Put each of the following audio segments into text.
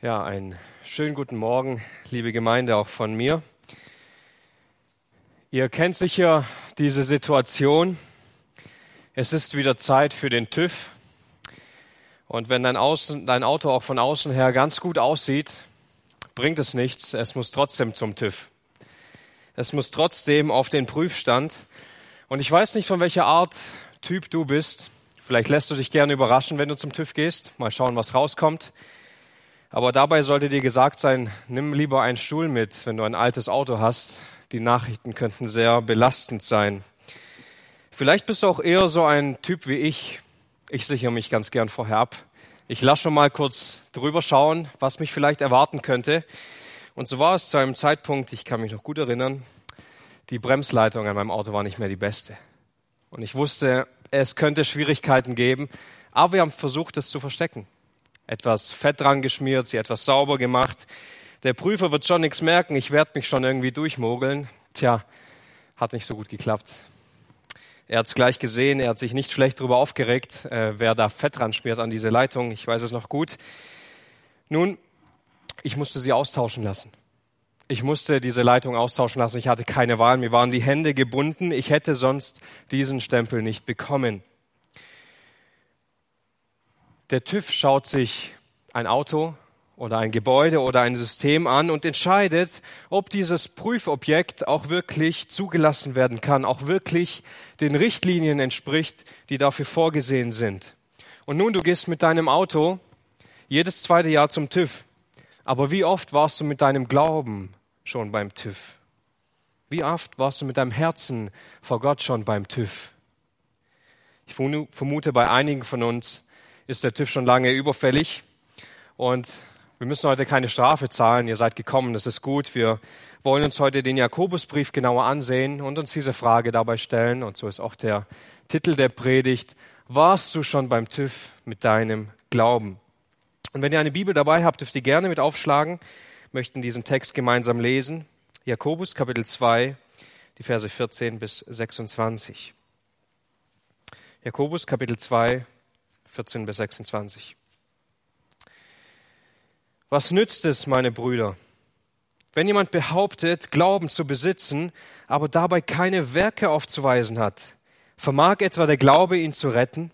Ja, einen schönen guten Morgen, liebe Gemeinde, auch von mir. Ihr kennt sicher diese Situation. Es ist wieder Zeit für den TÜV. Und wenn dein, Außen, dein Auto auch von außen her ganz gut aussieht, bringt es nichts. Es muss trotzdem zum TÜV. Es muss trotzdem auf den Prüfstand. Und ich weiß nicht, von welcher Art Typ du bist. Vielleicht lässt du dich gerne überraschen, wenn du zum TÜV gehst. Mal schauen, was rauskommt. Aber dabei sollte dir gesagt sein, nimm lieber einen Stuhl mit, wenn du ein altes Auto hast. Die Nachrichten könnten sehr belastend sein. Vielleicht bist du auch eher so ein Typ wie ich. Ich sichere mich ganz gern vorher ab. Ich lasse schon mal kurz drüber schauen, was mich vielleicht erwarten könnte. Und so war es zu einem Zeitpunkt, ich kann mich noch gut erinnern, die Bremsleitung an meinem Auto war nicht mehr die beste. Und ich wusste, es könnte Schwierigkeiten geben, aber wir haben versucht, es zu verstecken etwas Fett dran geschmiert, sie etwas sauber gemacht. Der Prüfer wird schon nichts merken, ich werde mich schon irgendwie durchmogeln. Tja, hat nicht so gut geklappt. Er hat es gleich gesehen, er hat sich nicht schlecht darüber aufgeregt, äh, wer da Fett dran schmiert an diese Leitung. Ich weiß es noch gut. Nun, ich musste sie austauschen lassen. Ich musste diese Leitung austauschen lassen. Ich hatte keine Wahl. Mir waren die Hände gebunden. Ich hätte sonst diesen Stempel nicht bekommen. Der TÜV schaut sich ein Auto oder ein Gebäude oder ein System an und entscheidet, ob dieses Prüfobjekt auch wirklich zugelassen werden kann, auch wirklich den Richtlinien entspricht, die dafür vorgesehen sind. Und nun, du gehst mit deinem Auto jedes zweite Jahr zum TÜV. Aber wie oft warst du mit deinem Glauben schon beim TÜV? Wie oft warst du mit deinem Herzen vor Gott schon beim TÜV? Ich vermute bei einigen von uns, ist der TÜV schon lange überfällig. Und wir müssen heute keine Strafe zahlen. Ihr seid gekommen, das ist gut. Wir wollen uns heute den Jakobusbrief genauer ansehen und uns diese Frage dabei stellen. Und so ist auch der Titel der Predigt. Warst du schon beim TÜV mit deinem Glauben? Und wenn ihr eine Bibel dabei habt, dürft ihr gerne mit aufschlagen, möchten diesen Text gemeinsam lesen. Jakobus Kapitel 2, die Verse 14 bis 26. Jakobus Kapitel 2, 14 bis 26. Was nützt es, meine Brüder, wenn jemand behauptet, Glauben zu besitzen, aber dabei keine Werke aufzuweisen hat? Vermag etwa der Glaube, ihn zu retten?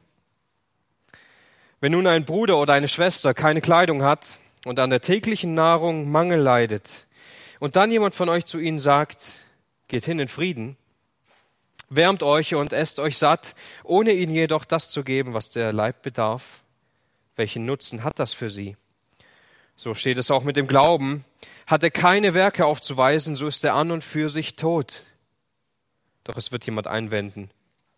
Wenn nun ein Bruder oder eine Schwester keine Kleidung hat und an der täglichen Nahrung Mangel leidet, und dann jemand von euch zu ihnen sagt, geht hin in Frieden, wärmt euch und esst euch satt, ohne ihnen jedoch das zu geben, was der Leib bedarf. Welchen Nutzen hat das für sie? So steht es auch mit dem Glauben. Hat er keine Werke aufzuweisen, so ist er an und für sich tot. Doch es wird jemand einwenden.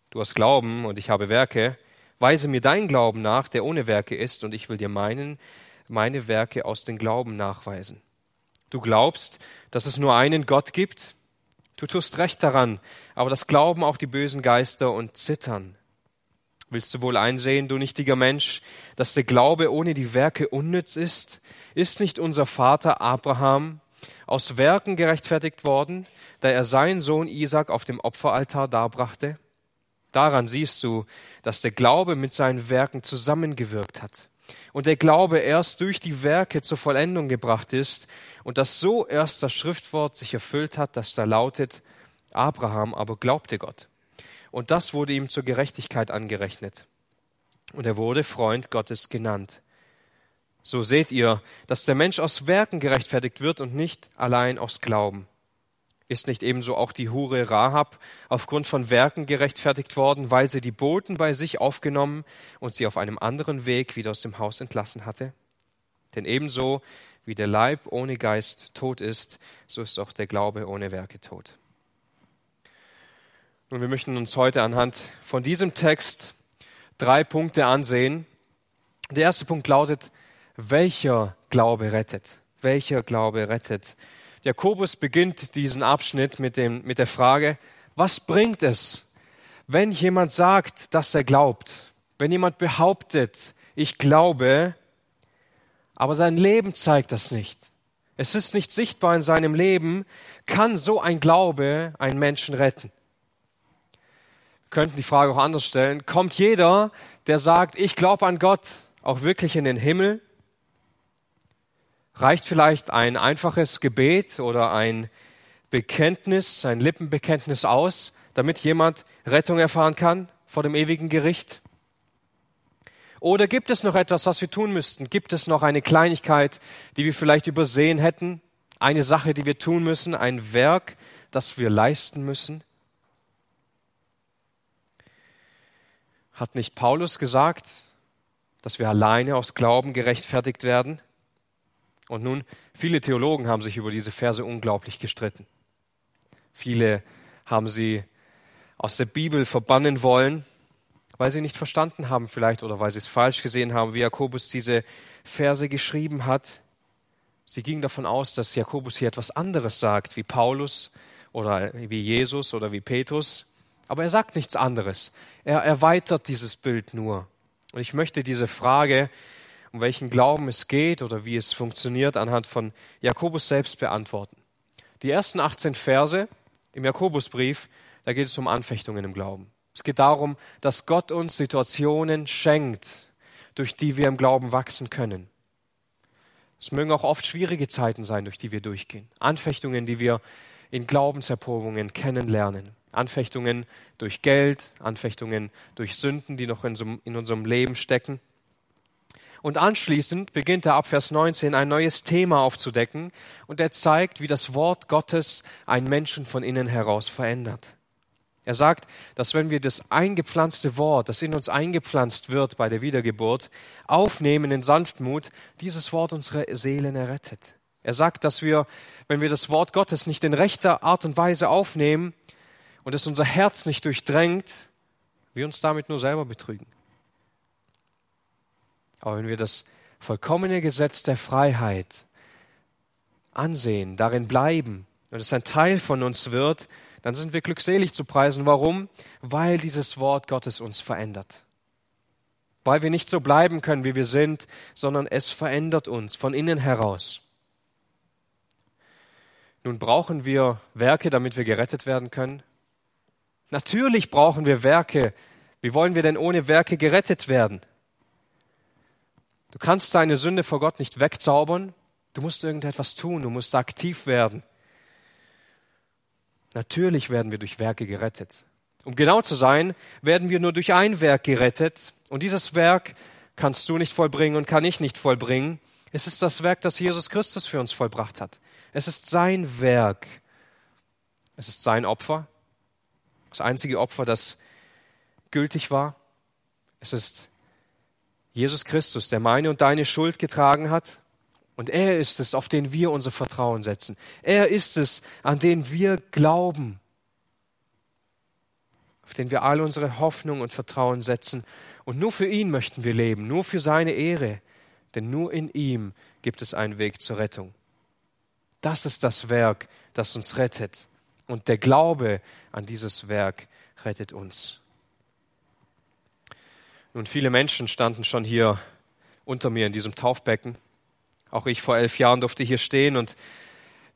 Du hast Glauben und ich habe Werke. Weise mir dein Glauben nach, der ohne Werke ist, und ich will dir meinen, meine Werke aus dem Glauben nachweisen. Du glaubst, dass es nur einen Gott gibt? Du tust recht daran, aber das glauben auch die bösen Geister und zittern. Willst du wohl einsehen, du nichtiger Mensch, dass der Glaube ohne die Werke unnütz ist? Ist nicht unser Vater Abraham aus Werken gerechtfertigt worden, da er seinen Sohn Isaac auf dem Opferaltar darbrachte? Daran siehst du, dass der Glaube mit seinen Werken zusammengewirkt hat und der Glaube erst durch die Werke zur Vollendung gebracht ist und dass so erst das Schriftwort sich erfüllt hat, das da lautet, Abraham aber glaubte Gott. Und das wurde ihm zur Gerechtigkeit angerechnet. Und er wurde Freund Gottes genannt. So seht ihr, dass der Mensch aus Werken gerechtfertigt wird und nicht allein aus Glauben. Ist nicht ebenso auch die Hure Rahab aufgrund von Werken gerechtfertigt worden, weil sie die Boten bei sich aufgenommen und sie auf einem anderen Weg wieder aus dem Haus entlassen hatte? Denn ebenso wie der Leib ohne Geist tot ist, so ist auch der Glaube ohne Werke tot. Nun, wir möchten uns heute anhand von diesem Text drei Punkte ansehen. Der erste Punkt lautet, welcher Glaube rettet? Welcher Glaube rettet? Jakobus beginnt diesen Abschnitt mit, dem, mit der Frage, was bringt es, wenn jemand sagt, dass er glaubt? Wenn jemand behauptet, ich glaube, aber sein Leben zeigt das nicht. Es ist nicht sichtbar in seinem Leben, kann so ein Glaube einen Menschen retten? Wir könnten die Frage auch anders stellen. Kommt jeder, der sagt, ich glaube an Gott, auch wirklich in den Himmel? Reicht vielleicht ein einfaches Gebet oder ein Bekenntnis, ein Lippenbekenntnis aus, damit jemand Rettung erfahren kann vor dem ewigen Gericht? Oder gibt es noch etwas, was wir tun müssten? Gibt es noch eine Kleinigkeit, die wir vielleicht übersehen hätten? Eine Sache, die wir tun müssen? Ein Werk, das wir leisten müssen? Hat nicht Paulus gesagt, dass wir alleine aus Glauben gerechtfertigt werden? Und nun, viele Theologen haben sich über diese Verse unglaublich gestritten. Viele haben sie aus der Bibel verbannen wollen, weil sie nicht verstanden haben vielleicht oder weil sie es falsch gesehen haben, wie Jakobus diese Verse geschrieben hat. Sie gingen davon aus, dass Jakobus hier etwas anderes sagt, wie Paulus oder wie Jesus oder wie Petrus. Aber er sagt nichts anderes. Er erweitert dieses Bild nur. Und ich möchte diese Frage, um welchen Glauben es geht oder wie es funktioniert, anhand von Jakobus selbst beantworten. Die ersten 18 Verse im Jakobusbrief, da geht es um Anfechtungen im Glauben. Es geht darum, dass Gott uns Situationen schenkt, durch die wir im Glauben wachsen können. Es mögen auch oft schwierige Zeiten sein, durch die wir durchgehen. Anfechtungen, die wir in Glaubenserprobungen kennenlernen. Anfechtungen durch Geld, Anfechtungen durch Sünden, die noch in, so, in unserem Leben stecken. Und anschließend beginnt er ab Vers 19 ein neues Thema aufzudecken und er zeigt, wie das Wort Gottes einen Menschen von innen heraus verändert. Er sagt, dass wenn wir das eingepflanzte Wort, das in uns eingepflanzt wird bei der Wiedergeburt, aufnehmen in Sanftmut, dieses Wort unsere Seelen errettet. Er sagt, dass wir, wenn wir das Wort Gottes nicht in rechter Art und Weise aufnehmen und es unser Herz nicht durchdrängt, wir uns damit nur selber betrügen. Aber wenn wir das vollkommene Gesetz der Freiheit ansehen, darin bleiben und es ein Teil von uns wird, dann sind wir glückselig zu preisen. Warum? Weil dieses Wort Gottes uns verändert. Weil wir nicht so bleiben können, wie wir sind, sondern es verändert uns von innen heraus. Nun brauchen wir Werke, damit wir gerettet werden können. Natürlich brauchen wir Werke. Wie wollen wir denn ohne Werke gerettet werden? Du kannst deine Sünde vor Gott nicht wegzaubern. Du musst irgendetwas tun. Du musst aktiv werden. Natürlich werden wir durch Werke gerettet. Um genau zu sein, werden wir nur durch ein Werk gerettet. Und dieses Werk kannst du nicht vollbringen und kann ich nicht vollbringen. Es ist das Werk, das Jesus Christus für uns vollbracht hat. Es ist sein Werk. Es ist sein Opfer. Das einzige Opfer, das gültig war. Es ist Jesus Christus, der meine und deine Schuld getragen hat und er ist es, auf den wir unser Vertrauen setzen. Er ist es, an den wir glauben, auf den wir all unsere Hoffnung und Vertrauen setzen. Und nur für ihn möchten wir leben, nur für seine Ehre, denn nur in ihm gibt es einen Weg zur Rettung. Das ist das Werk, das uns rettet. Und der Glaube an dieses Werk rettet uns. Nun, viele Menschen standen schon hier unter mir in diesem Taufbecken. Auch ich vor elf Jahren durfte hier stehen und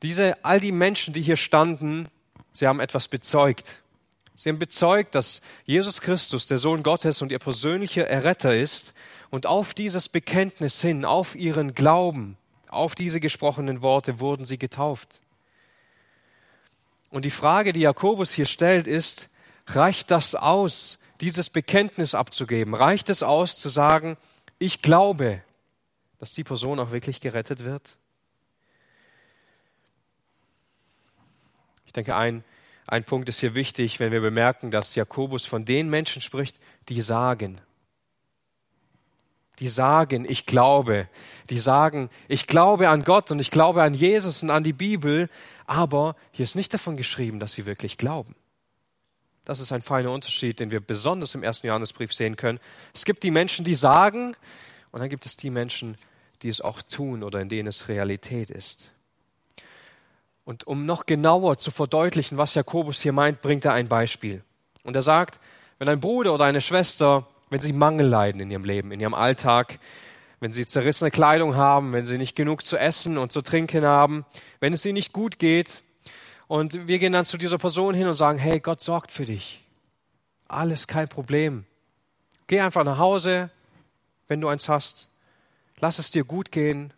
diese, all die Menschen, die hier standen, sie haben etwas bezeugt. Sie haben bezeugt, dass Jesus Christus der Sohn Gottes und ihr persönlicher Erretter ist und auf dieses Bekenntnis hin, auf ihren Glauben, auf diese gesprochenen Worte wurden sie getauft. Und die Frage, die Jakobus hier stellt, ist, reicht das aus, dieses Bekenntnis abzugeben? Reicht es aus zu sagen, ich glaube, dass die Person auch wirklich gerettet wird? Ich denke, ein, ein Punkt ist hier wichtig, wenn wir bemerken, dass Jakobus von den Menschen spricht, die sagen, die sagen, ich glaube, die sagen, ich glaube an Gott und ich glaube an Jesus und an die Bibel, aber hier ist nicht davon geschrieben, dass sie wirklich glauben. Das ist ein feiner Unterschied, den wir besonders im ersten Johannesbrief sehen können. Es gibt die Menschen, die sagen, und dann gibt es die Menschen, die es auch tun oder in denen es Realität ist. Und um noch genauer zu verdeutlichen, was Jakobus hier meint, bringt er ein Beispiel. Und er sagt, wenn ein Bruder oder eine Schwester, wenn sie Mangel leiden in ihrem Leben, in ihrem Alltag, wenn sie zerrissene Kleidung haben, wenn sie nicht genug zu essen und zu trinken haben, wenn es ihnen nicht gut geht, und wir gehen dann zu dieser Person hin und sagen, hey, Gott sorgt für dich. Alles kein Problem. Geh einfach nach Hause, wenn du eins hast. Lass es dir gut gehen.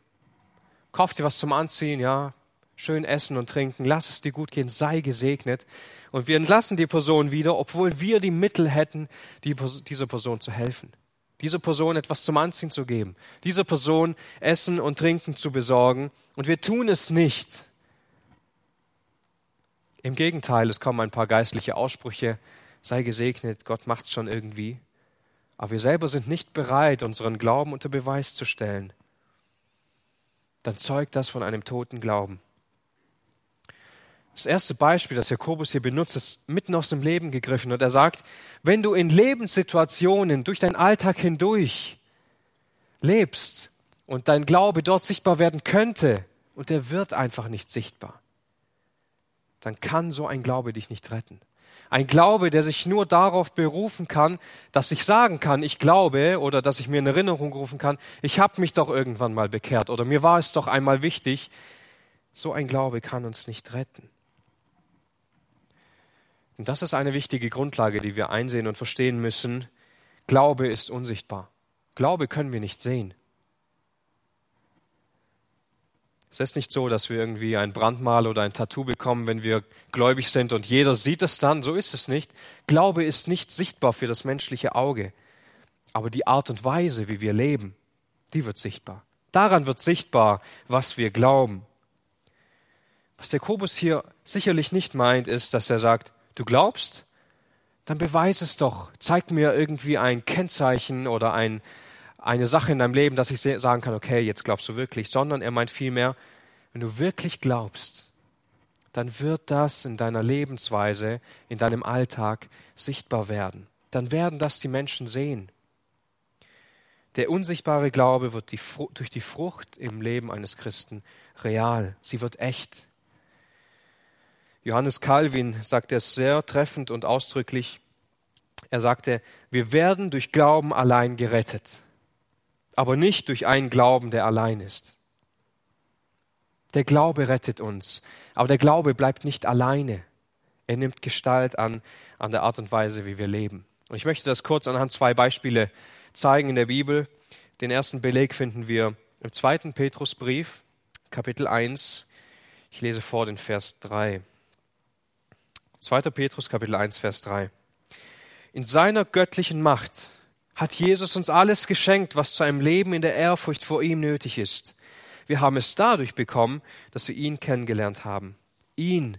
kauf dir was zum Anziehen, ja, schön essen und trinken, lass es dir gut gehen, sei gesegnet. Und wir entlassen die Person wieder, obwohl wir die Mittel hätten, die, dieser Person zu helfen. Dieser Person etwas zum Anziehen zu geben. Dieser Person Essen und Trinken zu besorgen. Und wir tun es nicht. Im Gegenteil, es kommen ein paar geistliche Aussprüche. Sei gesegnet, Gott macht's schon irgendwie. Aber wir selber sind nicht bereit, unseren Glauben unter Beweis zu stellen. Dann zeugt das von einem toten Glauben. Das erste Beispiel, das Jakobus hier benutzt, ist mitten aus dem Leben gegriffen. Und er sagt, wenn du in Lebenssituationen durch deinen Alltag hindurch lebst und dein Glaube dort sichtbar werden könnte und der wird einfach nicht sichtbar, dann kann so ein Glaube dich nicht retten. Ein Glaube, der sich nur darauf berufen kann, dass ich sagen kann, ich glaube oder dass ich mir in Erinnerung rufen kann, ich habe mich doch irgendwann mal bekehrt oder mir war es doch einmal wichtig. So ein Glaube kann uns nicht retten. Und das ist eine wichtige Grundlage, die wir einsehen und verstehen müssen. Glaube ist unsichtbar. Glaube können wir nicht sehen. Es ist nicht so, dass wir irgendwie ein Brandmal oder ein Tattoo bekommen, wenn wir gläubig sind und jeder sieht es dann. So ist es nicht. Glaube ist nicht sichtbar für das menschliche Auge. Aber die Art und Weise, wie wir leben, die wird sichtbar. Daran wird sichtbar, was wir glauben. Was Jakobus hier sicherlich nicht meint, ist, dass er sagt, Du glaubst? Dann beweis es doch. Zeig mir irgendwie ein Kennzeichen oder ein, eine Sache in deinem Leben, dass ich sagen kann, okay, jetzt glaubst du wirklich. Sondern er meint vielmehr, wenn du wirklich glaubst, dann wird das in deiner Lebensweise, in deinem Alltag sichtbar werden. Dann werden das die Menschen sehen. Der unsichtbare Glaube wird die, durch die Frucht im Leben eines Christen real. Sie wird echt. Johannes Calvin sagte es sehr treffend und ausdrücklich. Er sagte, wir werden durch Glauben allein gerettet, aber nicht durch einen Glauben, der allein ist. Der Glaube rettet uns, aber der Glaube bleibt nicht alleine. Er nimmt Gestalt an, an der Art und Weise, wie wir leben. Und ich möchte das kurz anhand zwei Beispiele zeigen in der Bibel. Den ersten Beleg finden wir im zweiten Petrusbrief, Kapitel 1. Ich lese vor den Vers 3. 2. Petrus Kapitel 1 Vers 3. In seiner göttlichen Macht hat Jesus uns alles geschenkt, was zu einem Leben in der Ehrfurcht vor ihm nötig ist. Wir haben es dadurch bekommen, dass wir ihn kennengelernt haben. Ihn,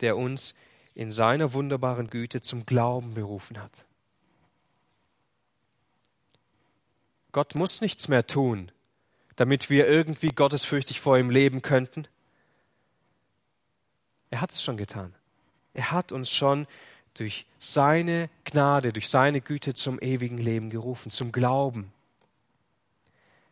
der uns in seiner wunderbaren Güte zum Glauben berufen hat. Gott muss nichts mehr tun, damit wir irgendwie gottesfürchtig vor ihm leben könnten. Er hat es schon getan. Er hat uns schon durch seine Gnade, durch seine Güte zum ewigen Leben gerufen, zum Glauben.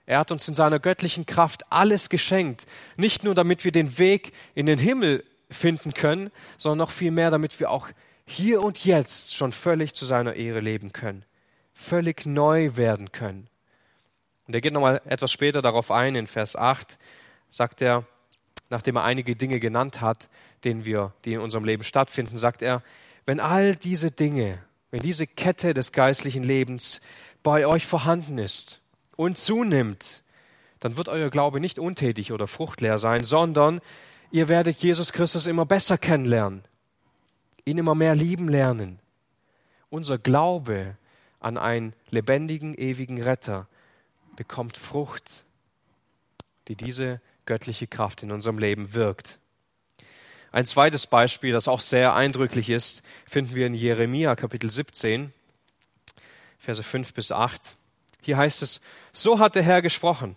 Er hat uns in seiner göttlichen Kraft alles geschenkt, nicht nur damit wir den Weg in den Himmel finden können, sondern noch viel mehr, damit wir auch hier und jetzt schon völlig zu seiner Ehre leben können, völlig neu werden können. Und er geht nochmal etwas später darauf ein, in Vers 8 sagt er, nachdem er einige Dinge genannt hat, denen wir, die in unserem Leben stattfinden, sagt er, wenn all diese Dinge, wenn diese Kette des geistlichen Lebens bei euch vorhanden ist und zunimmt, dann wird euer Glaube nicht untätig oder fruchtleer sein, sondern ihr werdet Jesus Christus immer besser kennenlernen, ihn immer mehr lieben lernen. Unser Glaube an einen lebendigen, ewigen Retter bekommt Frucht, die diese göttliche Kraft in unserem Leben wirkt. Ein zweites Beispiel, das auch sehr eindrücklich ist, finden wir in Jeremia Kapitel 17, Verse 5 bis 8. Hier heißt es, so hat der Herr gesprochen.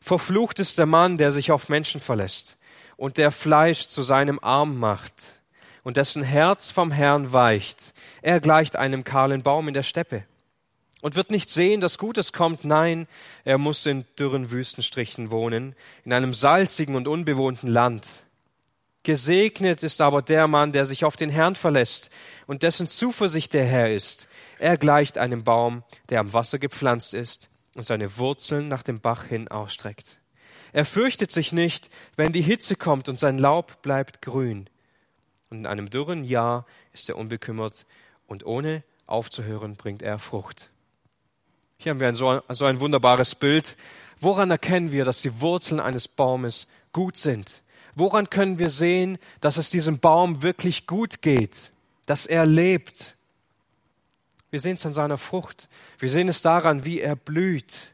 Verflucht ist der Mann, der sich auf Menschen verlässt und der Fleisch zu seinem Arm macht und dessen Herz vom Herrn weicht. Er gleicht einem kahlen Baum in der Steppe und wird nicht sehen, dass Gutes kommt. Nein, er muss in dürren Wüstenstrichen wohnen, in einem salzigen und unbewohnten Land. Gesegnet ist aber der Mann, der sich auf den Herrn verlässt und dessen Zuversicht der Herr ist. Er gleicht einem Baum, der am Wasser gepflanzt ist und seine Wurzeln nach dem Bach hin ausstreckt. Er fürchtet sich nicht, wenn die Hitze kommt und sein Laub bleibt grün. Und in einem dürren Jahr ist er unbekümmert und ohne aufzuhören bringt er Frucht. Hier haben wir ein, so, so ein wunderbares Bild Woran erkennen wir, dass die Wurzeln eines Baumes gut sind? Woran können wir sehen, dass es diesem Baum wirklich gut geht, dass er lebt? Wir sehen es an seiner Frucht. Wir sehen es daran, wie er blüht.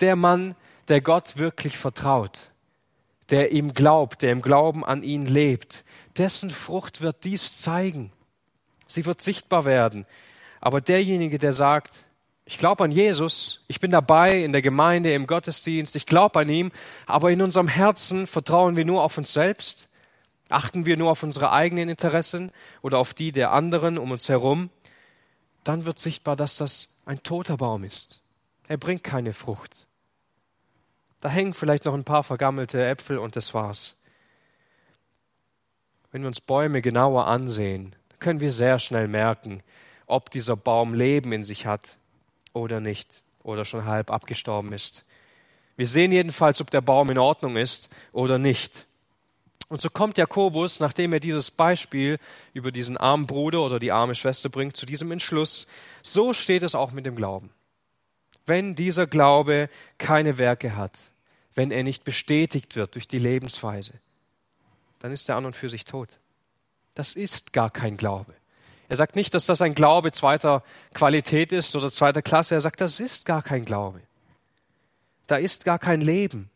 Der Mann, der Gott wirklich vertraut, der ihm glaubt, der im Glauben an ihn lebt, dessen Frucht wird dies zeigen. Sie wird sichtbar werden. Aber derjenige, der sagt, ich glaube an Jesus, ich bin dabei in der Gemeinde, im Gottesdienst, ich glaube an ihm, aber in unserem Herzen vertrauen wir nur auf uns selbst, achten wir nur auf unsere eigenen Interessen oder auf die der anderen um uns herum, dann wird sichtbar, dass das ein toter Baum ist. Er bringt keine Frucht. Da hängen vielleicht noch ein paar vergammelte Äpfel und das war's. Wenn wir uns Bäume genauer ansehen, können wir sehr schnell merken, ob dieser Baum Leben in sich hat oder nicht oder schon halb abgestorben ist. Wir sehen jedenfalls, ob der Baum in Ordnung ist oder nicht. Und so kommt Jakobus, nachdem er dieses Beispiel über diesen armen Bruder oder die arme Schwester bringt, zu diesem Entschluss. So steht es auch mit dem Glauben. Wenn dieser Glaube keine Werke hat, wenn er nicht bestätigt wird durch die Lebensweise, dann ist er an und für sich tot. Das ist gar kein Glaube. Er sagt nicht, dass das ein Glaube zweiter Qualität ist oder zweiter Klasse. Er sagt, das ist gar kein Glaube. Da ist gar kein Leben.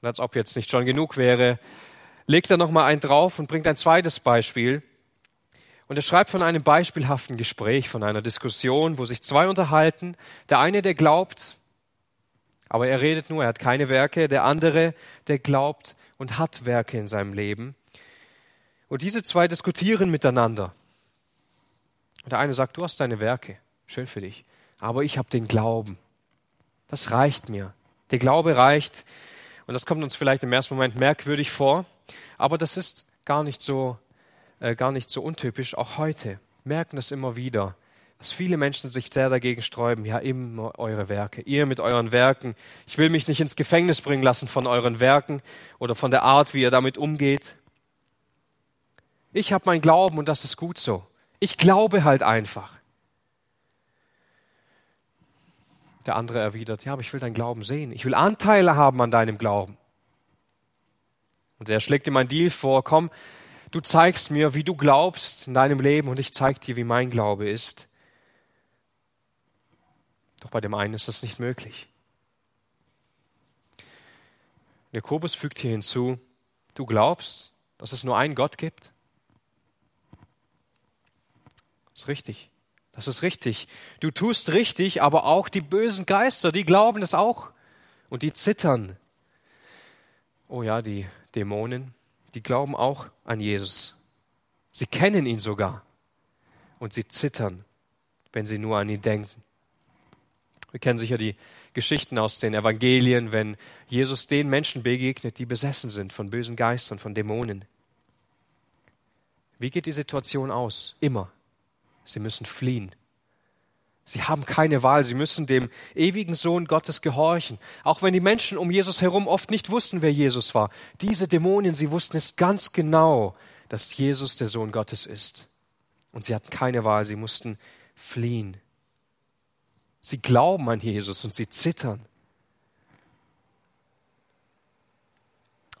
Und als ob jetzt nicht schon genug wäre, legt er nochmal einen drauf und bringt ein zweites Beispiel. Und er schreibt von einem beispielhaften Gespräch, von einer Diskussion, wo sich zwei unterhalten. Der eine, der glaubt, aber er redet nur, er hat keine Werke. Der andere, der glaubt und hat Werke in seinem Leben. Und diese zwei diskutieren miteinander. Und der eine sagt, du hast deine Werke, schön für dich, aber ich habe den Glauben. Das reicht mir. Der Glaube reicht. Und das kommt uns vielleicht im ersten Moment merkwürdig vor, aber das ist gar nicht so, äh, gar nicht so untypisch. Auch heute merken das immer wieder, dass viele Menschen sich sehr dagegen sträuben. Ja, immer eure Werke, ihr mit euren Werken. Ich will mich nicht ins Gefängnis bringen lassen von euren Werken oder von der Art, wie ihr damit umgeht. Ich habe mein Glauben und das ist gut so. Ich glaube halt einfach. Der andere erwidert, ja, aber ich will deinen Glauben sehen. Ich will Anteile haben an deinem Glauben. Und er schlägt ihm ein Deal vor, komm, du zeigst mir, wie du glaubst in deinem Leben und ich zeig dir, wie mein Glaube ist. Doch bei dem einen ist das nicht möglich. Jakobus fügt hier hinzu, du glaubst, dass es nur einen Gott gibt? Das ist richtig. Das ist richtig. Du tust richtig, aber auch die bösen Geister, die glauben es auch und die zittern. Oh ja, die Dämonen, die glauben auch an Jesus. Sie kennen ihn sogar und sie zittern, wenn sie nur an ihn denken. Wir kennen sicher die Geschichten aus den Evangelien, wenn Jesus den Menschen begegnet, die besessen sind von bösen Geistern, von Dämonen. Wie geht die Situation aus? Immer Sie müssen fliehen. Sie haben keine Wahl, sie müssen dem ewigen Sohn Gottes gehorchen. Auch wenn die Menschen um Jesus herum oft nicht wussten, wer Jesus war. Diese Dämonen, sie wussten es ganz genau, dass Jesus der Sohn Gottes ist. Und sie hatten keine Wahl, sie mussten fliehen. Sie glauben an Jesus und sie zittern.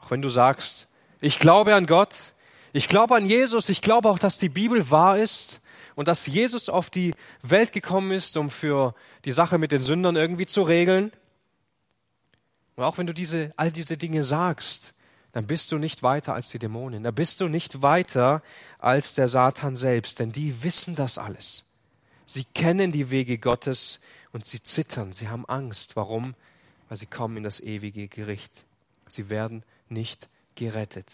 Auch wenn du sagst, ich glaube an Gott, ich glaube an Jesus, ich glaube auch, dass die Bibel wahr ist, und dass Jesus auf die Welt gekommen ist, um für die Sache mit den Sündern irgendwie zu regeln. Und auch wenn du diese, all diese Dinge sagst, dann bist du nicht weiter als die Dämonen. Da bist du nicht weiter als der Satan selbst, denn die wissen das alles. Sie kennen die Wege Gottes und sie zittern, sie haben Angst. Warum? Weil sie kommen in das ewige Gericht. Sie werden nicht gerettet.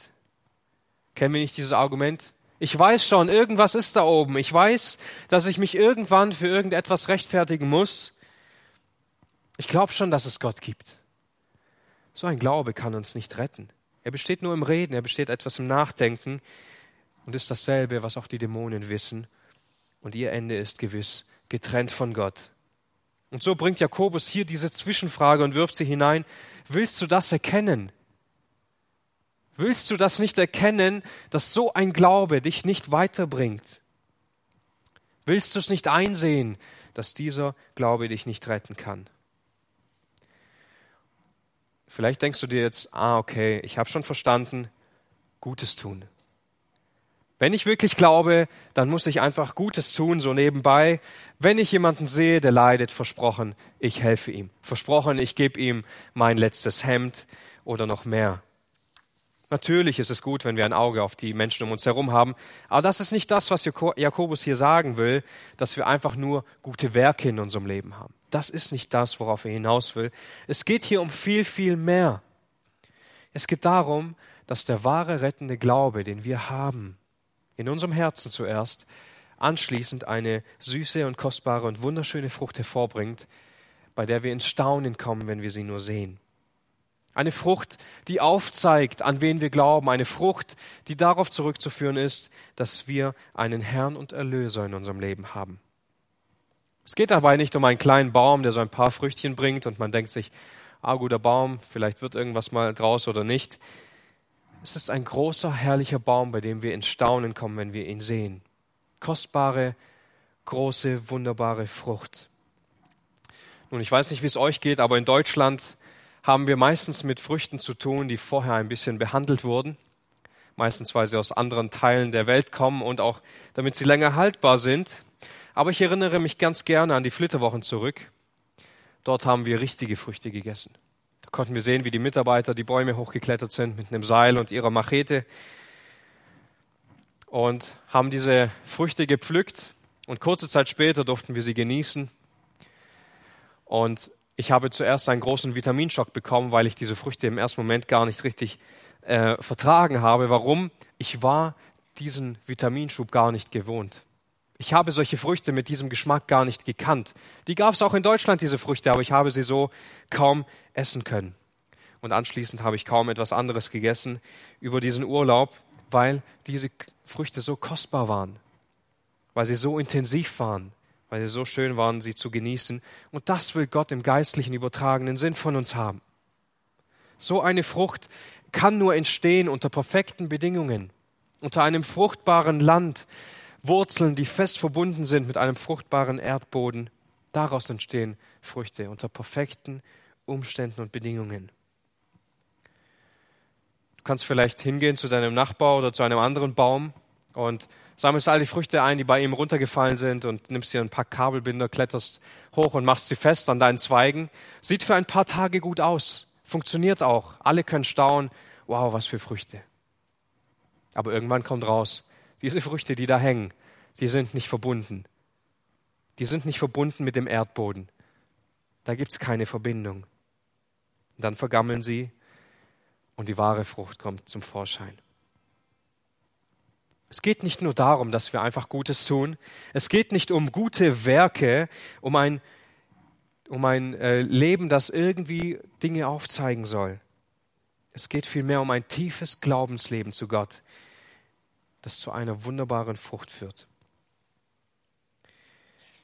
Kennen wir nicht dieses Argument? Ich weiß schon, irgendwas ist da oben. Ich weiß, dass ich mich irgendwann für irgendetwas rechtfertigen muss. Ich glaube schon, dass es Gott gibt. So ein Glaube kann uns nicht retten. Er besteht nur im Reden, er besteht etwas im Nachdenken und ist dasselbe, was auch die Dämonen wissen. Und ihr Ende ist gewiss, getrennt von Gott. Und so bringt Jakobus hier diese Zwischenfrage und wirft sie hinein. Willst du das erkennen? Willst du das nicht erkennen, dass so ein Glaube dich nicht weiterbringt? Willst du es nicht einsehen, dass dieser Glaube dich nicht retten kann? vielleicht denkst du dir jetzt, ah, okay, ich habe schon verstanden, Gutes tun. Wenn ich wirklich glaube, dann muss ich einfach Gutes tun, so nebenbei. Wenn ich jemanden sehe, der leidet, versprochen, ich helfe ihm. Versprochen, ich gebe ihm mein letztes Hemd oder noch mehr. Natürlich ist es gut, wenn wir ein Auge auf die Menschen um uns herum haben, aber das ist nicht das, was Jakobus hier sagen will, dass wir einfach nur gute Werke in unserem Leben haben. Das ist nicht das, worauf er hinaus will. Es geht hier um viel, viel mehr. Es geht darum, dass der wahre rettende Glaube, den wir haben, in unserem Herzen zuerst, anschließend eine süße und kostbare und wunderschöne Frucht hervorbringt, bei der wir ins Staunen kommen, wenn wir sie nur sehen. Eine Frucht, die aufzeigt, an wen wir glauben. Eine Frucht, die darauf zurückzuführen ist, dass wir einen Herrn und Erlöser in unserem Leben haben. Es geht dabei nicht um einen kleinen Baum, der so ein paar Früchtchen bringt und man denkt sich, ah, guter Baum, vielleicht wird irgendwas mal draus oder nicht. Es ist ein großer, herrlicher Baum, bei dem wir in Staunen kommen, wenn wir ihn sehen. Kostbare, große, wunderbare Frucht. Nun, ich weiß nicht, wie es euch geht, aber in Deutschland haben wir meistens mit Früchten zu tun, die vorher ein bisschen behandelt wurden. Meistens, weil sie aus anderen Teilen der Welt kommen und auch damit sie länger haltbar sind. Aber ich erinnere mich ganz gerne an die Flitterwochen zurück. Dort haben wir richtige Früchte gegessen. Da konnten wir sehen, wie die Mitarbeiter die Bäume hochgeklettert sind mit einem Seil und ihrer Machete und haben diese Früchte gepflückt und kurze Zeit später durften wir sie genießen. Und ich habe zuerst einen großen Vitaminschock bekommen, weil ich diese Früchte im ersten Moment gar nicht richtig äh, vertragen habe. Warum? Ich war diesen Vitaminschub gar nicht gewohnt. Ich habe solche Früchte mit diesem Geschmack gar nicht gekannt. Die gab es auch in Deutschland, diese Früchte, aber ich habe sie so kaum essen können. Und anschließend habe ich kaum etwas anderes gegessen über diesen Urlaub, weil diese Früchte so kostbar waren, weil sie so intensiv waren, weil sie so schön waren, sie zu genießen. Und das will Gott im geistlichen übertragenen Sinn von uns haben. So eine Frucht kann nur entstehen unter perfekten Bedingungen, unter einem fruchtbaren Land, Wurzeln, die fest verbunden sind mit einem fruchtbaren Erdboden. Daraus entstehen Früchte unter perfekten Umständen und Bedingungen. Du kannst vielleicht hingehen zu deinem Nachbar oder zu einem anderen Baum und sammelst all die Früchte ein, die bei ihm runtergefallen sind und nimmst dir ein paar Kabelbinder, kletterst hoch und machst sie fest an deinen Zweigen. Sieht für ein paar Tage gut aus, funktioniert auch. Alle können staunen, wow, was für Früchte. Aber irgendwann kommt raus, diese Früchte, die da hängen, die sind nicht verbunden. Die sind nicht verbunden mit dem Erdboden. Da gibt es keine Verbindung. Und dann vergammeln sie und die wahre Frucht kommt zum Vorschein. Es geht nicht nur darum, dass wir einfach Gutes tun. Es geht nicht um gute Werke, um ein, um ein äh, Leben, das irgendwie Dinge aufzeigen soll. Es geht vielmehr um ein tiefes Glaubensleben zu Gott, das zu einer wunderbaren Frucht führt.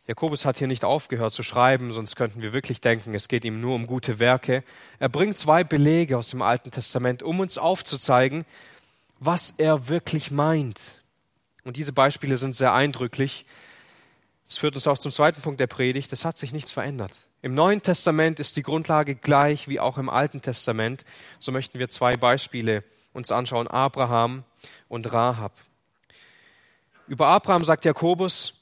Jakobus hat hier nicht aufgehört zu schreiben, sonst könnten wir wirklich denken, es geht ihm nur um gute Werke. Er bringt zwei Belege aus dem Alten Testament, um uns aufzuzeigen, was er wirklich meint. Und diese Beispiele sind sehr eindrücklich. Das führt uns auch zum zweiten Punkt der Predigt. Es hat sich nichts verändert. Im Neuen Testament ist die Grundlage gleich wie auch im Alten Testament. So möchten wir zwei Beispiele uns anschauen. Abraham und Rahab. Über Abraham sagt Jakobus,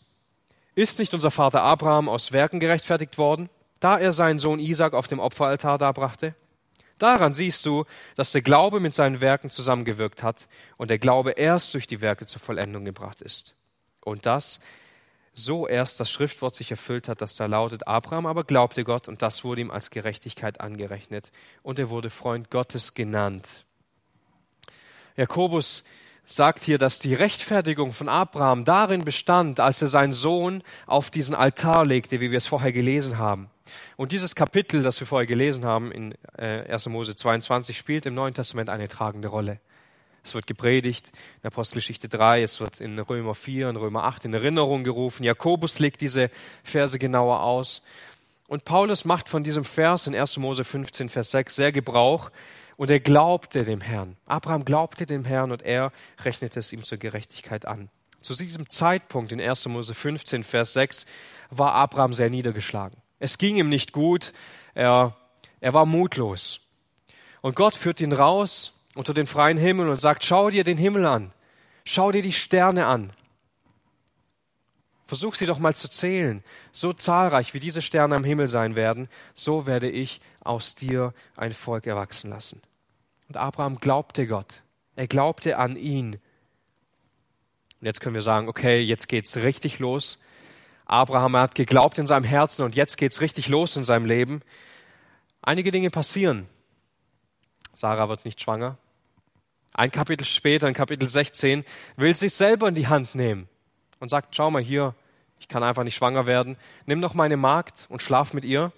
ist nicht unser Vater Abraham aus Werken gerechtfertigt worden, da er seinen Sohn Isaac auf dem Opferaltar darbrachte? Daran siehst du, dass der Glaube mit seinen Werken zusammengewirkt hat und der Glaube erst durch die Werke zur Vollendung gebracht ist. Und das so erst das Schriftwort sich erfüllt hat, das da lautet, Abraham aber glaubte Gott und das wurde ihm als Gerechtigkeit angerechnet und er wurde Freund Gottes genannt. Jakobus sagt hier, dass die Rechtfertigung von Abraham darin bestand, als er seinen Sohn auf diesen Altar legte, wie wir es vorher gelesen haben. Und dieses Kapitel, das wir vorher gelesen haben in 1. Äh, Mose 22, spielt im Neuen Testament eine tragende Rolle. Es wird gepredigt in Apostelgeschichte 3, es wird in Römer 4 und Römer 8 in Erinnerung gerufen. Jakobus legt diese Verse genauer aus. Und Paulus macht von diesem Vers in 1. Mose 15, Vers 6 sehr Gebrauch. Und er glaubte dem Herrn. Abraham glaubte dem Herrn und er rechnete es ihm zur Gerechtigkeit an. Zu diesem Zeitpunkt in 1. Mose 15, Vers 6 war Abraham sehr niedergeschlagen. Es ging ihm nicht gut, er, er war mutlos. Und Gott führt ihn raus unter den freien Himmel und sagt, schau dir den Himmel an, schau dir die Sterne an. Versuch sie doch mal zu zählen. So zahlreich wie diese Sterne am Himmel sein werden, so werde ich aus dir ein Volk erwachsen lassen. Und Abraham glaubte Gott. Er glaubte an ihn. Und jetzt können wir sagen, okay, jetzt geht's richtig los. Abraham hat geglaubt in seinem Herzen und jetzt geht's richtig los in seinem Leben. Einige Dinge passieren. Sarah wird nicht schwanger. Ein Kapitel später, in Kapitel 16, will sich selber in die Hand nehmen und sagt, schau mal hier, ich kann einfach nicht schwanger werden. Nimm doch meine Magd und schlaf mit ihr.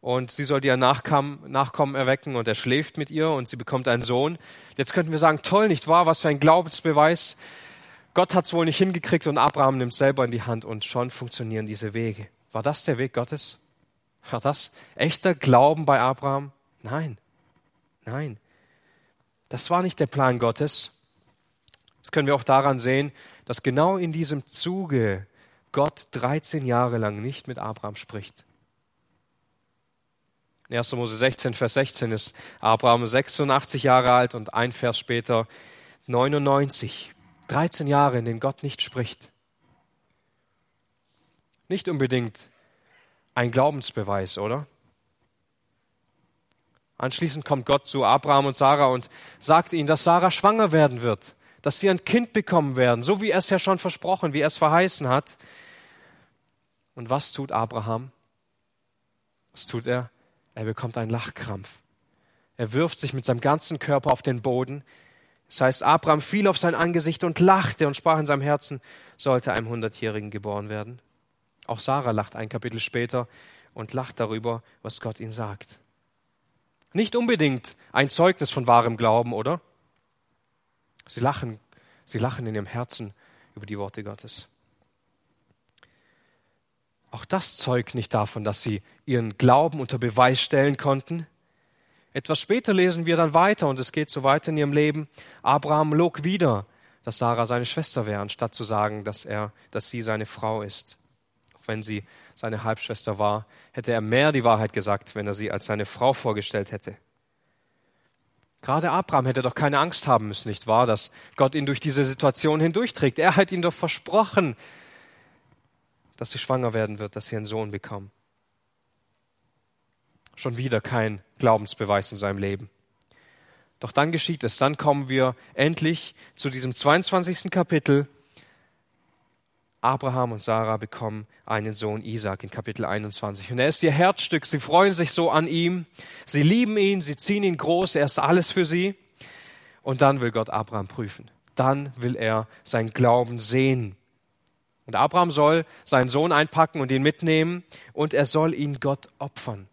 Und sie soll dir Nachkommen erwecken und er schläft mit ihr und sie bekommt einen Sohn. Jetzt könnten wir sagen, toll, nicht wahr? Was für ein Glaubensbeweis. Gott hat es wohl nicht hingekriegt und Abraham nimmt selber in die Hand und schon funktionieren diese Wege. War das der Weg Gottes? War das echter Glauben bei Abraham? Nein. Nein. Das war nicht der Plan Gottes. Das können wir auch daran sehen, dass genau in diesem Zuge Gott 13 Jahre lang nicht mit Abraham spricht. In 1. Mose 16, Vers 16 ist Abraham 86 Jahre alt und ein Vers später 99. 13 Jahre, in denen Gott nicht spricht. Nicht unbedingt ein Glaubensbeweis, oder? Anschließend kommt Gott zu Abraham und Sarah und sagt ihnen, dass Sarah schwanger werden wird, dass sie ein Kind bekommen werden, so wie er es ja schon versprochen, wie er es verheißen hat. Und was tut Abraham? Was tut er? Er bekommt einen Lachkrampf. Er wirft sich mit seinem ganzen Körper auf den Boden. Das heißt, Abraham fiel auf sein Angesicht und lachte und sprach in seinem Herzen, sollte einem Hundertjährigen geboren werden. Auch Sarah lacht ein Kapitel später und lacht darüber, was Gott ihnen sagt. Nicht unbedingt ein Zeugnis von wahrem Glauben, oder? Sie lachen, sie lachen in ihrem Herzen über die Worte Gottes. Auch das zeugt nicht davon, dass sie ihren Glauben unter Beweis stellen konnten. Etwas später lesen wir dann weiter und es geht so weiter in ihrem Leben. Abraham log wieder, dass Sarah seine Schwester wäre, anstatt zu sagen, dass er, dass sie seine Frau ist. Auch wenn sie seine Halbschwester war, hätte er mehr die Wahrheit gesagt, wenn er sie als seine Frau vorgestellt hätte. Gerade Abraham hätte doch keine Angst haben müssen, nicht wahr, dass Gott ihn durch diese Situation hindurchträgt. Er hat ihm doch versprochen, dass sie schwanger werden wird, dass sie einen Sohn bekommen. Schon wieder kein Glaubensbeweis in seinem Leben. Doch dann geschieht es, dann kommen wir endlich zu diesem 22. Kapitel Abraham und Sarah bekommen einen Sohn Isaac in Kapitel 21. Und er ist ihr Herzstück. Sie freuen sich so an ihm. Sie lieben ihn. Sie ziehen ihn groß. Er ist alles für sie. Und dann will Gott Abraham prüfen. Dann will er sein Glauben sehen. Und Abraham soll seinen Sohn einpacken und ihn mitnehmen. Und er soll ihn Gott opfern.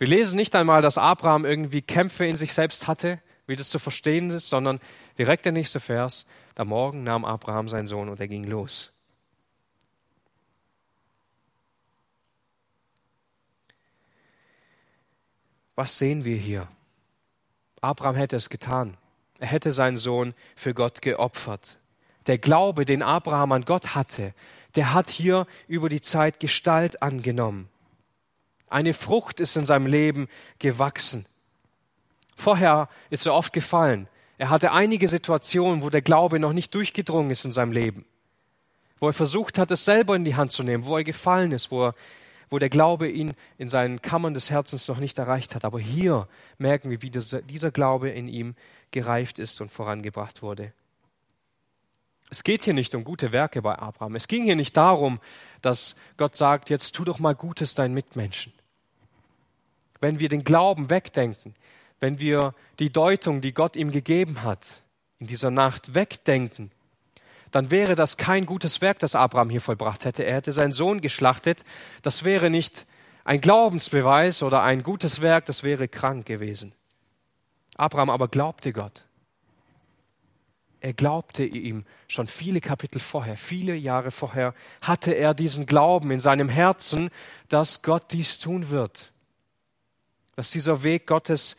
Wir lesen nicht einmal, dass Abraham irgendwie Kämpfe in sich selbst hatte, wie das zu verstehen ist, sondern direkt der nächste Vers. Am Morgen nahm Abraham seinen Sohn und er ging los. Was sehen wir hier? Abraham hätte es getan. Er hätte seinen Sohn für Gott geopfert. Der Glaube, den Abraham an Gott hatte, der hat hier über die Zeit Gestalt angenommen. Eine Frucht ist in seinem Leben gewachsen. Vorher ist er oft gefallen. Er hatte einige Situationen, wo der Glaube noch nicht durchgedrungen ist in seinem Leben, wo er versucht hat, es selber in die Hand zu nehmen, wo er gefallen ist, wo, er, wo der Glaube ihn in seinen Kammern des Herzens noch nicht erreicht hat. Aber hier merken wir, wie dieser, dieser Glaube in ihm gereift ist und vorangebracht wurde. Es geht hier nicht um gute Werke bei Abraham. Es ging hier nicht darum, dass Gott sagt, jetzt tu doch mal Gutes deinen Mitmenschen. Wenn wir den Glauben wegdenken, wenn wir die Deutung, die Gott ihm gegeben hat, in dieser Nacht wegdenken, dann wäre das kein gutes Werk, das Abraham hier vollbracht hätte. Er hätte seinen Sohn geschlachtet. Das wäre nicht ein Glaubensbeweis oder ein gutes Werk, das wäre krank gewesen. Abraham aber glaubte Gott. Er glaubte ihm schon viele Kapitel vorher, viele Jahre vorher, hatte er diesen Glauben in seinem Herzen, dass Gott dies tun wird, dass dieser Weg Gottes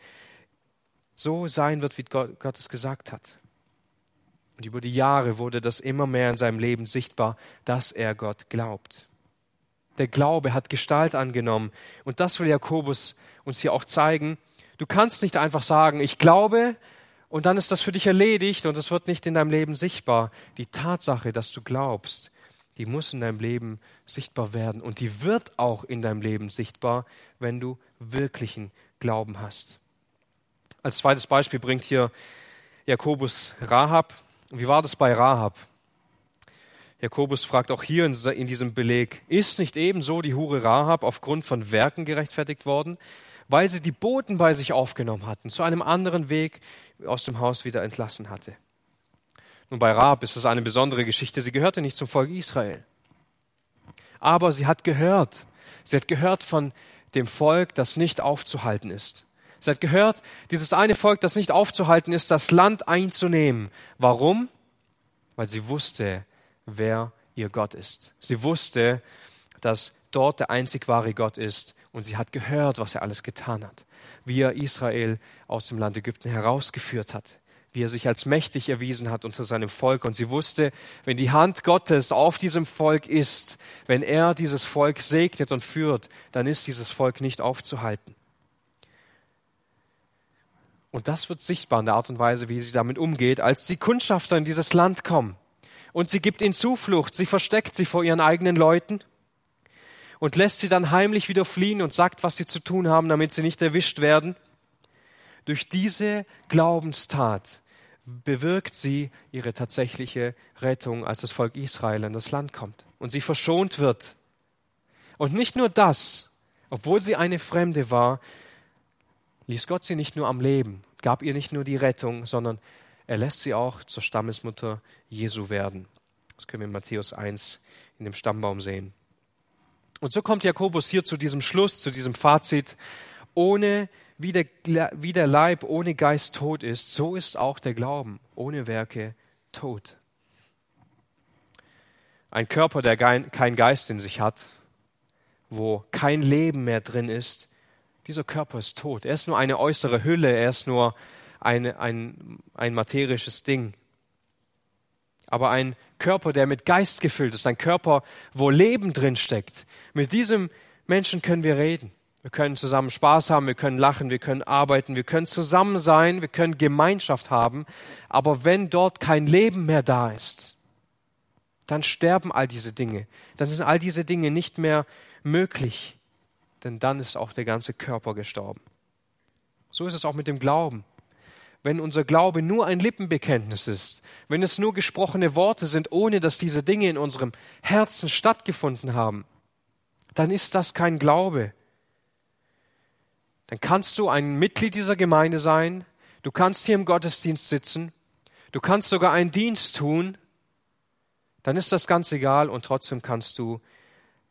so sein wird, wie Gott es gesagt hat. Und über die Jahre wurde das immer mehr in seinem Leben sichtbar, dass er Gott glaubt. Der Glaube hat Gestalt angenommen. Und das will Jakobus uns hier auch zeigen. Du kannst nicht einfach sagen, ich glaube, und dann ist das für dich erledigt und es wird nicht in deinem Leben sichtbar. Die Tatsache, dass du glaubst, die muss in deinem Leben sichtbar werden und die wird auch in deinem Leben sichtbar, wenn du wirklichen Glauben hast. Als zweites Beispiel bringt hier Jakobus Rahab. Wie war das bei Rahab? Jakobus fragt auch hier in diesem Beleg, ist nicht ebenso die Hure Rahab aufgrund von Werken gerechtfertigt worden, weil sie die Boten bei sich aufgenommen hatten, zu einem anderen Weg aus dem Haus wieder entlassen hatte? Nun, bei Rahab ist das eine besondere Geschichte. Sie gehörte nicht zum Volk Israel. Aber sie hat gehört. Sie hat gehört von dem Volk, das nicht aufzuhalten ist. Sie hat gehört, dieses eine Volk, das nicht aufzuhalten ist, das Land einzunehmen. Warum? Weil sie wusste, wer ihr Gott ist. Sie wusste, dass dort der einzig wahre Gott ist und sie hat gehört, was er alles getan hat, wie er Israel aus dem Land Ägypten herausgeführt hat, wie er sich als mächtig erwiesen hat unter seinem Volk. Und sie wusste, wenn die Hand Gottes auf diesem Volk ist, wenn er dieses Volk segnet und führt, dann ist dieses Volk nicht aufzuhalten. Und das wird sichtbar in der Art und Weise, wie sie damit umgeht, als die Kundschafter in dieses Land kommen. Und sie gibt ihnen Zuflucht, sie versteckt sie vor ihren eigenen Leuten und lässt sie dann heimlich wieder fliehen und sagt, was sie zu tun haben, damit sie nicht erwischt werden. Durch diese Glaubenstat bewirkt sie ihre tatsächliche Rettung, als das Volk Israel in das Land kommt und sie verschont wird. Und nicht nur das, obwohl sie eine Fremde war, ließ Gott sie nicht nur am Leben, gab ihr nicht nur die Rettung, sondern er lässt sie auch zur Stammesmutter Jesu werden. Das können wir in Matthäus 1 in dem Stammbaum sehen. Und so kommt Jakobus hier zu diesem Schluss, zu diesem Fazit. Ohne, wie der, wie der Leib ohne Geist tot ist, so ist auch der Glauben ohne Werke tot. Ein Körper, der kein Geist in sich hat, wo kein Leben mehr drin ist, dieser Körper ist tot. Er ist nur eine äußere Hülle, er ist nur eine, ein, ein materisches Ding. Aber ein Körper, der mit Geist gefüllt ist, ein Körper, wo Leben drin steckt, mit diesem Menschen können wir reden. Wir können zusammen Spaß haben, wir können lachen, wir können arbeiten, wir können zusammen sein, wir können Gemeinschaft haben. Aber wenn dort kein Leben mehr da ist, dann sterben all diese Dinge. Dann sind all diese Dinge nicht mehr möglich denn dann ist auch der ganze Körper gestorben. So ist es auch mit dem Glauben. Wenn unser Glaube nur ein Lippenbekenntnis ist, wenn es nur gesprochene Worte sind, ohne dass diese Dinge in unserem Herzen stattgefunden haben, dann ist das kein Glaube. Dann kannst du ein Mitglied dieser Gemeinde sein, du kannst hier im Gottesdienst sitzen, du kannst sogar einen Dienst tun, dann ist das ganz egal und trotzdem kannst du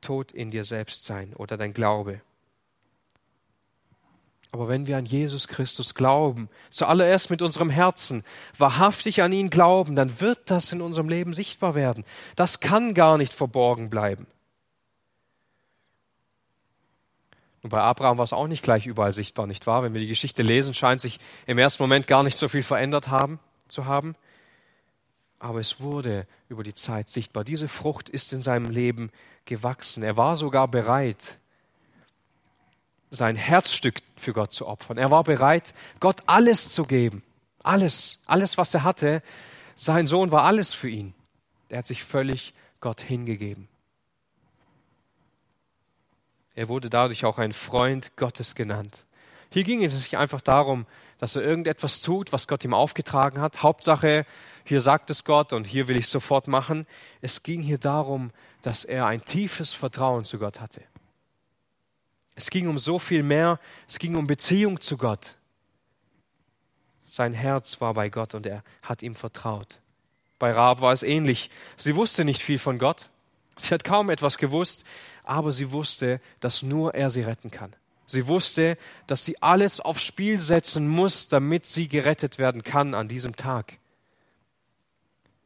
tot in dir selbst sein oder dein Glaube. Aber wenn wir an Jesus Christus glauben, zuallererst mit unserem Herzen, wahrhaftig an ihn glauben, dann wird das in unserem Leben sichtbar werden. Das kann gar nicht verborgen bleiben. Und bei Abraham war es auch nicht gleich überall sichtbar, nicht wahr? Wenn wir die Geschichte lesen, scheint sich im ersten Moment gar nicht so viel verändert haben, zu haben aber es wurde über die Zeit sichtbar. Diese Frucht ist in seinem Leben gewachsen. Er war sogar bereit, sein Herzstück für Gott zu opfern. Er war bereit, Gott alles zu geben. Alles, alles, was er hatte. Sein Sohn war alles für ihn. Er hat sich völlig Gott hingegeben. Er wurde dadurch auch ein Freund Gottes genannt. Hier ging es nicht einfach darum, dass er irgendetwas tut, was Gott ihm aufgetragen hat. Hauptsache, hier sagt es Gott und hier will ich sofort machen. Es ging hier darum, dass er ein tiefes Vertrauen zu Gott hatte. Es ging um so viel mehr. Es ging um Beziehung zu Gott. Sein Herz war bei Gott und er hat ihm vertraut. Bei Rahab war es ähnlich. Sie wusste nicht viel von Gott. Sie hat kaum etwas gewusst, aber sie wusste, dass nur er sie retten kann. Sie wusste, dass sie alles aufs Spiel setzen muss, damit sie gerettet werden kann an diesem Tag.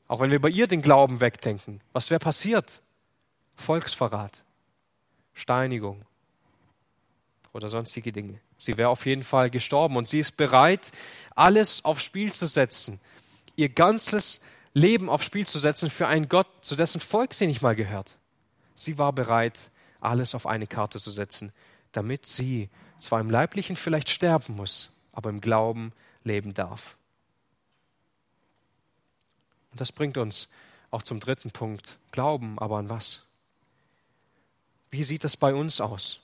Auch wenn wir bei ihr den Glauben wegdenken, was wäre passiert? Volksverrat, Steinigung oder sonstige Dinge. Sie wäre auf jeden Fall gestorben und sie ist bereit, alles aufs Spiel zu setzen, ihr ganzes Leben aufs Spiel zu setzen für einen Gott, zu dessen Volk sie nicht mal gehört. Sie war bereit, alles auf eine Karte zu setzen, damit sie zwar im Leiblichen vielleicht sterben muss, aber im Glauben leben darf. Und das bringt uns auch zum dritten Punkt. Glauben, aber an was? Wie sieht das bei uns aus?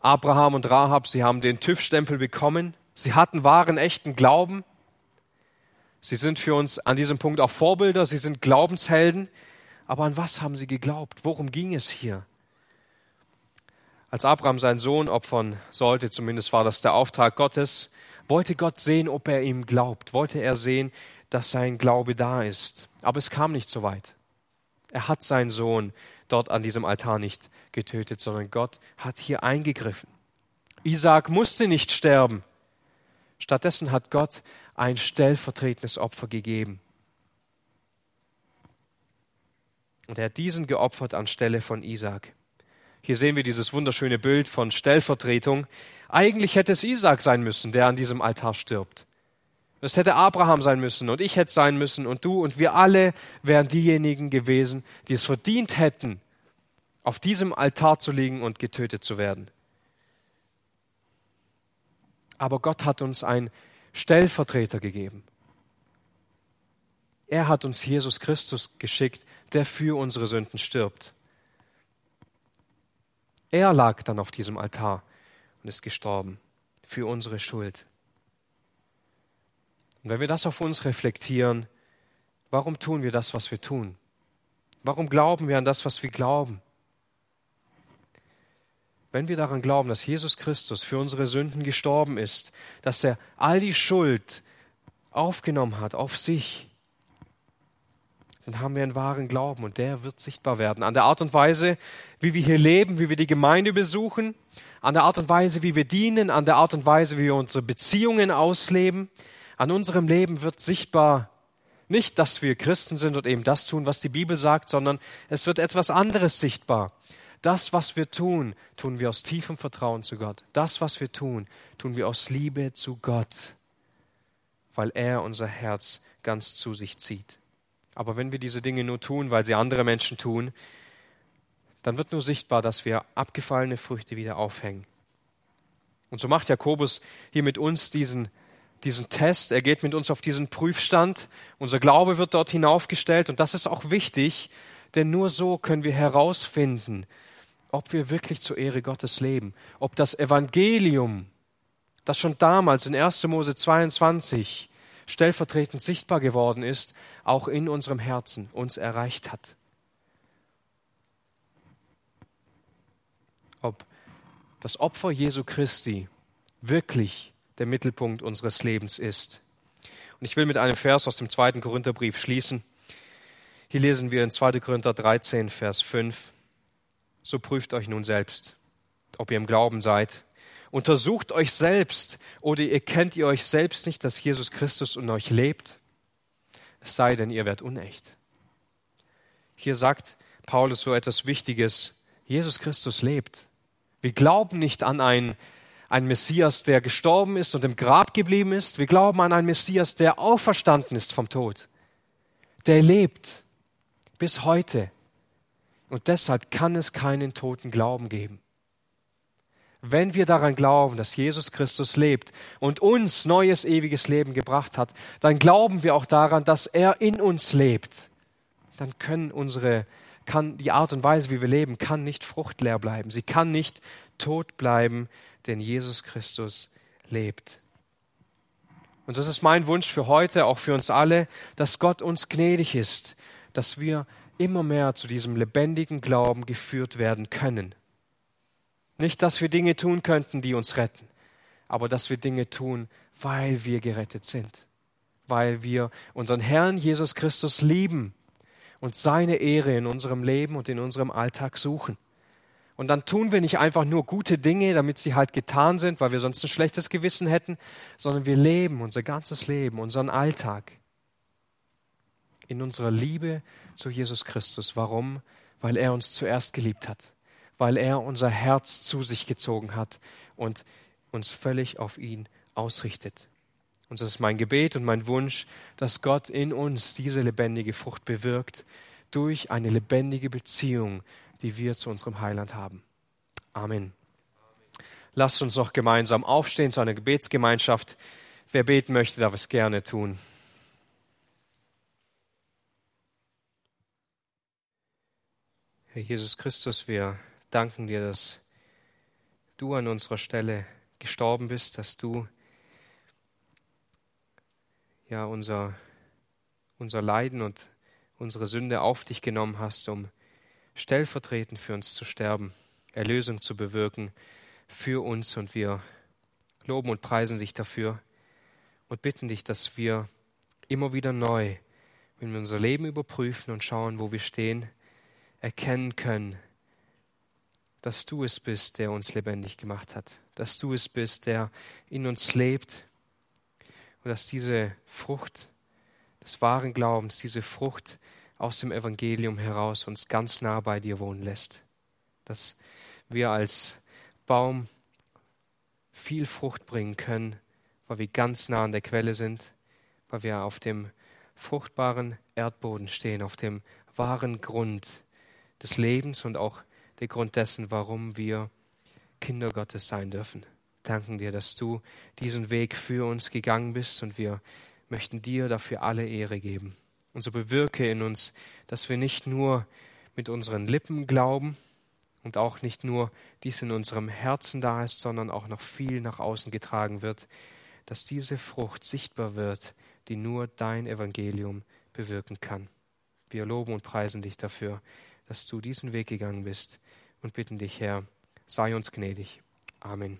Abraham und Rahab, sie haben den TÜV-Stempel bekommen. Sie hatten wahren, echten Glauben. Sie sind für uns an diesem Punkt auch Vorbilder. Sie sind Glaubenshelden. Aber an was haben sie geglaubt? Worum ging es hier? Als Abraham seinen Sohn opfern sollte, zumindest war das der Auftrag Gottes, wollte Gott sehen, ob er ihm glaubt. Wollte er sehen, dass sein Glaube da ist. Aber es kam nicht so weit. Er hat seinen Sohn dort an diesem Altar nicht getötet, sondern Gott hat hier eingegriffen. Isaac musste nicht sterben. Stattdessen hat Gott ein stellvertretendes Opfer gegeben. Und er hat diesen geopfert anstelle von Isaac. Hier sehen wir dieses wunderschöne Bild von Stellvertretung. Eigentlich hätte es Isaac sein müssen, der an diesem Altar stirbt. Es hätte Abraham sein müssen und ich hätte sein müssen und du und wir alle wären diejenigen gewesen, die es verdient hätten, auf diesem Altar zu liegen und getötet zu werden. Aber Gott hat uns einen Stellvertreter gegeben. Er hat uns Jesus Christus geschickt, der für unsere Sünden stirbt. Er lag dann auf diesem Altar und ist gestorben für unsere Schuld. Und wenn wir das auf uns reflektieren, warum tun wir das, was wir tun? Warum glauben wir an das, was wir glauben? Wenn wir daran glauben, dass Jesus Christus für unsere Sünden gestorben ist, dass er all die Schuld aufgenommen hat auf sich, dann haben wir einen wahren Glauben und der wird sichtbar werden. An der Art und Weise, wie wir hier leben, wie wir die Gemeinde besuchen, an der Art und Weise, wie wir dienen, an der Art und Weise, wie wir unsere Beziehungen ausleben, an unserem Leben wird sichtbar, nicht, dass wir Christen sind und eben das tun, was die Bibel sagt, sondern es wird etwas anderes sichtbar. Das, was wir tun, tun wir aus tiefem Vertrauen zu Gott. Das, was wir tun, tun wir aus Liebe zu Gott, weil er unser Herz ganz zu sich zieht. Aber wenn wir diese Dinge nur tun, weil sie andere Menschen tun, dann wird nur sichtbar, dass wir abgefallene Früchte wieder aufhängen. Und so macht Jakobus hier mit uns diesen diesen Test, er geht mit uns auf diesen Prüfstand. Unser Glaube wird dort hinaufgestellt und das ist auch wichtig, denn nur so können wir herausfinden, ob wir wirklich zur Ehre Gottes leben, ob das Evangelium, das schon damals in 1. Mose 22 stellvertretend sichtbar geworden ist, auch in unserem Herzen uns erreicht hat. Ob das Opfer Jesu Christi wirklich der Mittelpunkt unseres Lebens ist. Und ich will mit einem Vers aus dem zweiten Korintherbrief schließen. Hier lesen wir in 2. Korinther 13, Vers 5. So prüft euch nun selbst, ob ihr im Glauben seid. Untersucht euch selbst, oder ihr kennt ihr euch selbst nicht, dass Jesus Christus in euch lebt? Es sei denn, ihr werdet unecht. Hier sagt Paulus so etwas Wichtiges. Jesus Christus lebt. Wir glauben nicht an ein ein Messias, der gestorben ist und im Grab geblieben ist. Wir glauben an einen Messias, der auferstanden ist vom Tod. Der lebt bis heute. Und deshalb kann es keinen toten Glauben geben. Wenn wir daran glauben, dass Jesus Christus lebt und uns neues ewiges Leben gebracht hat, dann glauben wir auch daran, dass er in uns lebt. Dann können unsere kann die Art und Weise, wie wir leben, kann nicht fruchtleer bleiben. Sie kann nicht tot bleiben, denn Jesus Christus lebt. Und das ist mein Wunsch für heute, auch für uns alle, dass Gott uns gnädig ist, dass wir immer mehr zu diesem lebendigen Glauben geführt werden können. Nicht, dass wir Dinge tun könnten, die uns retten, aber dass wir Dinge tun, weil wir gerettet sind, weil wir unseren Herrn Jesus Christus lieben und seine Ehre in unserem Leben und in unserem Alltag suchen. Und dann tun wir nicht einfach nur gute Dinge, damit sie halt getan sind, weil wir sonst ein schlechtes Gewissen hätten, sondern wir leben unser ganzes Leben, unseren Alltag in unserer Liebe zu Jesus Christus. Warum? Weil er uns zuerst geliebt hat, weil er unser Herz zu sich gezogen hat und uns völlig auf ihn ausrichtet. Und das ist mein Gebet und mein Wunsch, dass Gott in uns diese lebendige Frucht bewirkt durch eine lebendige Beziehung die wir zu unserem Heiland haben. Amen. Lasst uns noch gemeinsam aufstehen zu einer Gebetsgemeinschaft. Wer beten möchte, darf es gerne tun. Herr Jesus Christus, wir danken dir, dass du an unserer Stelle gestorben bist, dass du ja unser, unser Leiden und unsere Sünde auf dich genommen hast, um stellvertretend für uns zu sterben, Erlösung zu bewirken für uns. Und wir loben und preisen dich dafür und bitten dich, dass wir immer wieder neu, wenn wir unser Leben überprüfen und schauen, wo wir stehen, erkennen können, dass du es bist, der uns lebendig gemacht hat, dass du es bist, der in uns lebt und dass diese Frucht des wahren Glaubens, diese Frucht aus dem Evangelium heraus uns ganz nah bei dir wohnen lässt, dass wir als Baum viel Frucht bringen können, weil wir ganz nah an der Quelle sind, weil wir auf dem fruchtbaren Erdboden stehen, auf dem wahren Grund des Lebens und auch der Grund dessen, warum wir Kinder Gottes sein dürfen. Danken dir, dass du diesen Weg für uns gegangen bist und wir möchten dir dafür alle Ehre geben. Und so bewirke in uns, dass wir nicht nur mit unseren Lippen glauben und auch nicht nur dies in unserem Herzen da ist, sondern auch noch viel nach außen getragen wird, dass diese Frucht sichtbar wird, die nur dein Evangelium bewirken kann. Wir loben und preisen dich dafür, dass du diesen Weg gegangen bist und bitten dich, Herr, sei uns gnädig. Amen.